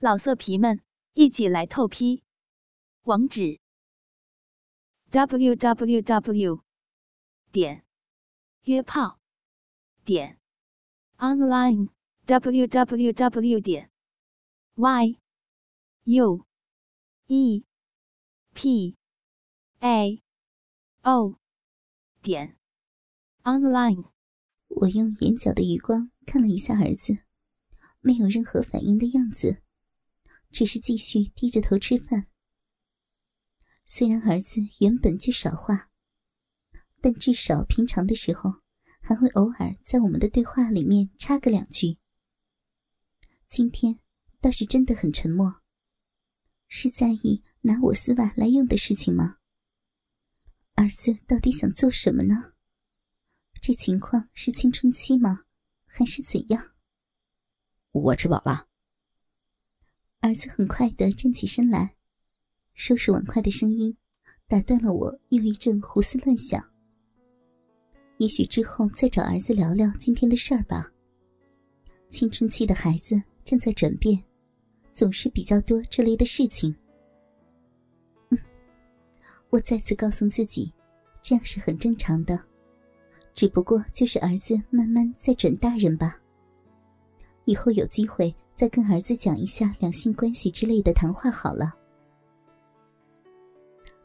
老色皮们，一起来透批！网址：w w w 点约炮点 online w w w 点 y u e p a o 点 online。我用眼角的余光看了一下儿子，没有任何反应的样子。只是继续低着头吃饭。虽然儿子原本就少话，但至少平常的时候还会偶尔在我们的对话里面插个两句。今天倒是真的很沉默，是在意拿我丝袜来用的事情吗？儿子到底想做什么呢？这情况是青春期吗？还是怎样？我吃饱了。儿子很快的站起身来，收拾碗筷的声音打断了我又一阵胡思乱想。也许之后再找儿子聊聊今天的事儿吧。青春期的孩子正在转变，总是比较多这类的事情。嗯，我再次告诉自己，这样是很正常的，只不过就是儿子慢慢在转大人吧。以后有机会。再跟儿子讲一下两性关系之类的谈话好了。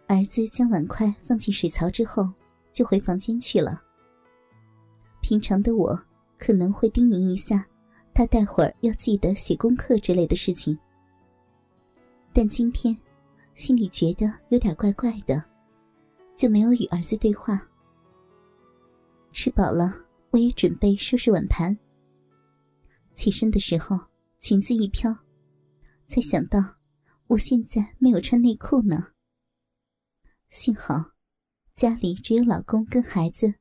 儿子将碗筷放进水槽之后，就回房间去了。平常的我可能会叮咛一下他，待会儿要记得写功课之类的事情。但今天心里觉得有点怪怪的，就没有与儿子对话。吃饱了，我也准备收拾碗盘。起身的时候。裙子一飘，才想到我现在没有穿内裤呢。幸好家里只有老公跟孩子，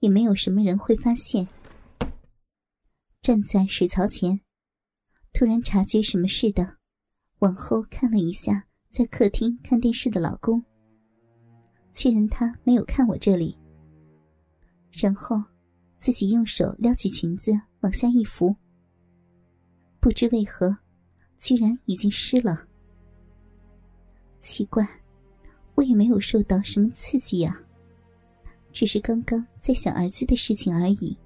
也没有什么人会发现。站在水槽前，突然察觉什么似的，往后看了一下在客厅看电视的老公，确认他没有看我这里，然后自己用手撩起裙子往下一扶。不知为何，居然已经湿了。奇怪，我也没有受到什么刺激呀，只是刚刚在想儿子的事情而已。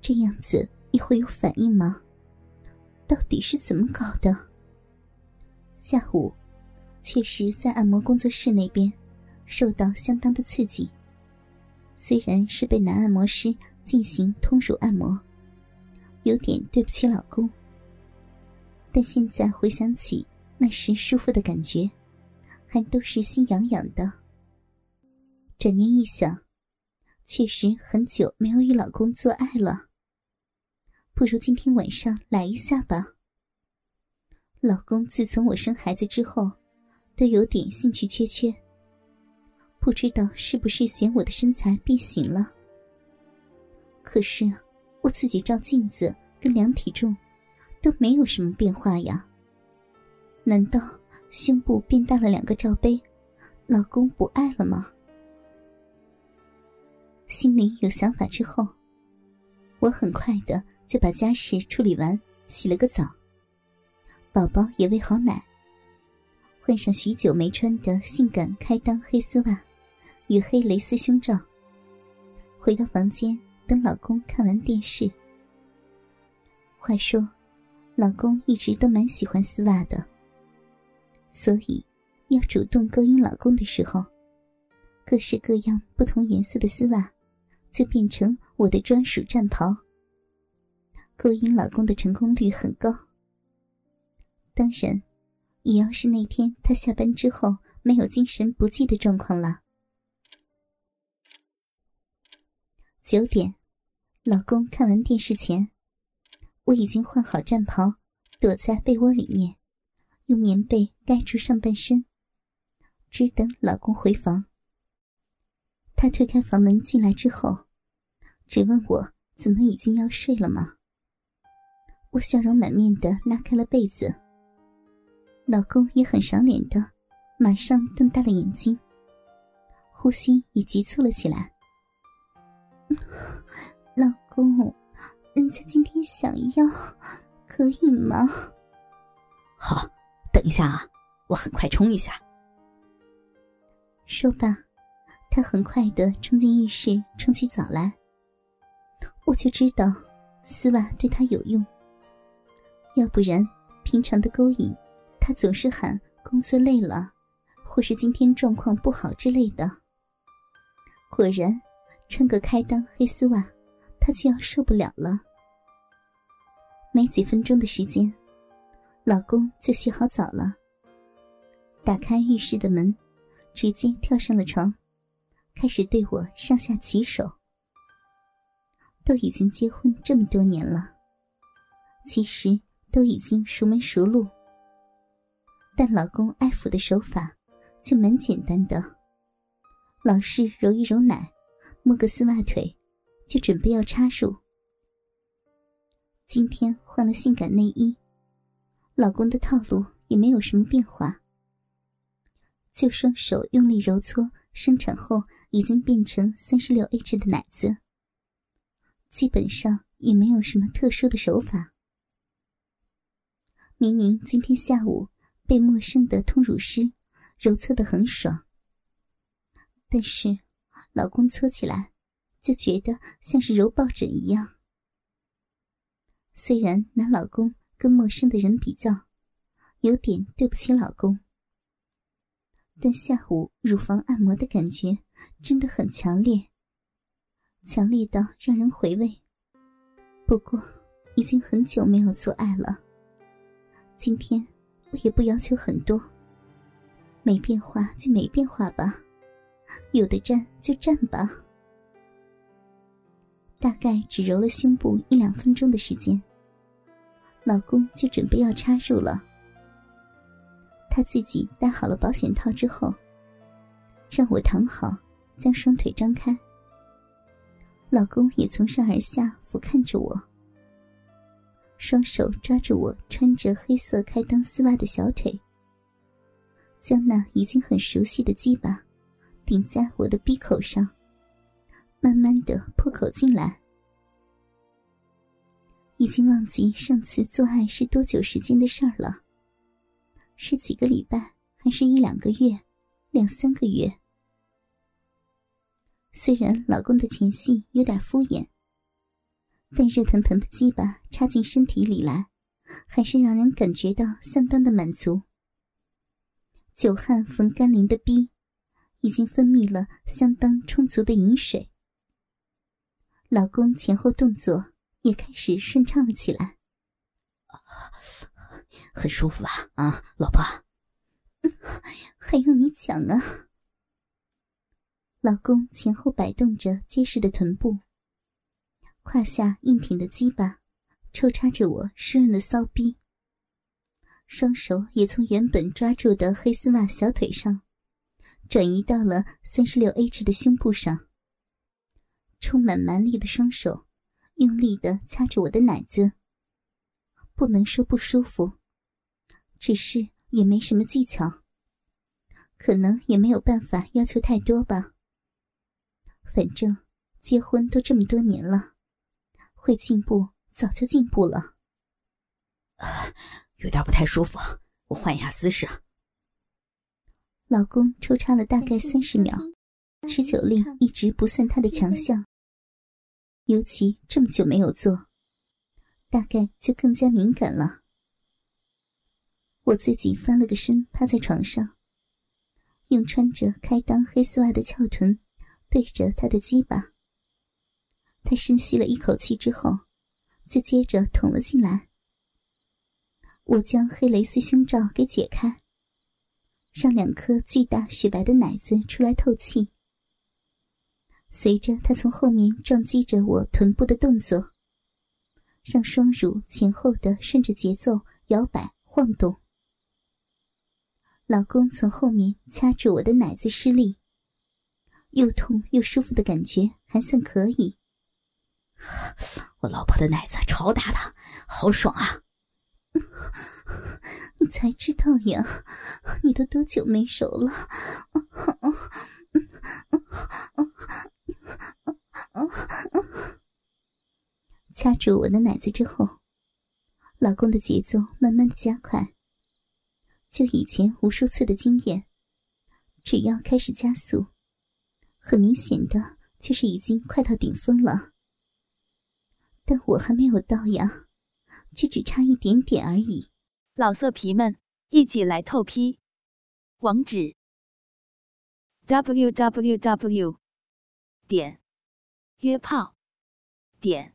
这样子你会有反应吗？到底是怎么搞的？下午，确实在按摩工作室那边受到相当的刺激，虽然是被男按摩师进行通乳按摩。有点对不起老公，但现在回想起那时舒服的感觉，还都是心痒痒的。转念一想，确实很久没有与老公做爱了，不如今天晚上来一下吧。老公自从我生孩子之后，都有点兴趣缺缺，不知道是不是嫌我的身材变形了。可是。我自己照镜子跟量体重，都没有什么变化呀。难道胸部变大了两个罩杯，老公不爱了吗？心里有想法之后，我很快的就把家事处理完，洗了个澡。宝宝也喂好奶，换上许久没穿的性感开裆黑丝袜与黑蕾丝胸罩，回到房间。等老公看完电视。话说，老公一直都蛮喜欢丝袜的，所以要主动勾引老公的时候，各式各样不同颜色的丝袜就变成我的专属战袍。勾引老公的成功率很高。当然，也要是那天他下班之后没有精神不济的状况了。九点，老公看完电视前，我已经换好战袍，躲在被窝里面，用棉被盖住上半身，只等老公回房。他推开房门进来之后，只问我怎么已经要睡了吗？我笑容满面的拉开了被子。老公也很赏脸的，马上瞪大了眼睛，呼吸也急促了起来。老公，人家今天想要，可以吗？好，等一下啊，我很快冲一下。说罢，他很快的冲进浴室冲起澡来。我就知道丝袜对他有用，要不然平常的勾引，他总是喊工作累了，或是今天状况不好之类的。果然，穿个开裆黑丝袜，他就要受不了了。没几分钟的时间，老公就洗好澡了，打开浴室的门，直接跳上了床，开始对我上下其手。都已经结婚这么多年了，其实都已经熟门熟路，但老公爱抚的手法就蛮简单的，老是揉一揉奶，摸个丝袜腿，就准备要插入。今天换了性感内衣，老公的套路也没有什么变化，就双手用力揉搓生产后已经变成三十六 H 的奶子。基本上也没有什么特殊的手法。明明今天下午被陌生的通乳师揉搓的很爽，但是老公搓起来就觉得像是揉抱枕一样。虽然拿老公跟陌生的人比较，有点对不起老公，但下午乳房按摩的感觉真的很强烈。强烈到让人回味。不过，已经很久没有做爱了。今天我也不要求很多，没变化就没变化吧，有的站就站吧。大概只揉了胸部一两分钟的时间，老公就准备要插入了。他自己戴好了保险套之后，让我躺好，将双腿张开。老公也从上而下俯瞰着我，双手抓住我穿着黑色开裆丝袜的小腿，将那已经很熟悉的鸡巴顶在我的鼻口上，慢慢的破口进来。已经忘记上次做爱是多久时间的事儿了，是几个礼拜，还是一两个月，两三个月？虽然老公的前戏有点敷衍，但热腾腾的鸡巴插进身体里来，还是让人感觉到相当的满足。久旱逢甘霖的逼，已经分泌了相当充足的饮水。老公前后动作也开始顺畅了起来，很舒服吧？啊，老婆，还用你讲啊？老公前后摆动着结实的臀部，胯下硬挺的鸡巴抽插着我湿润的骚逼，双手也从原本抓住的黑丝袜小腿上，转移到了三十六 H 的胸部上，充满蛮力的双手用力的掐着我的奶子。不能说不舒服，只是也没什么技巧，可能也没有办法要求太多吧。反正结婚都这么多年了，会进步早就进步了。有点不太舒服，我换一下姿势。老公抽插了大概三十秒，持久力一直不算他的强项，尤其这么久没有做，大概就更加敏感了。我自己翻了个身，趴在床上，用穿着开裆黑丝袜的翘臀。对着他的鸡巴，他深吸了一口气之后，就接着捅了进来。我将黑蕾丝胸罩给解开，让两颗巨大雪白的奶子出来透气。随着他从后面撞击着我臀部的动作，让双乳前后的顺着节奏摇摆晃动。老公从后面掐住我的奶子施力。又痛又舒服的感觉还算可以。我老婆的奶子超大的，好爽啊！你才知道呀，你都多久没熟了？掐住我的奶子之后，老公的节奏慢慢的加快，就以前无数次的经验，只要开始加速，很明显的就是已经快到顶峰了。但我还没有到呀，就只差一点点而已。老色皮们，一起来透批！网址：w w w 点约炮点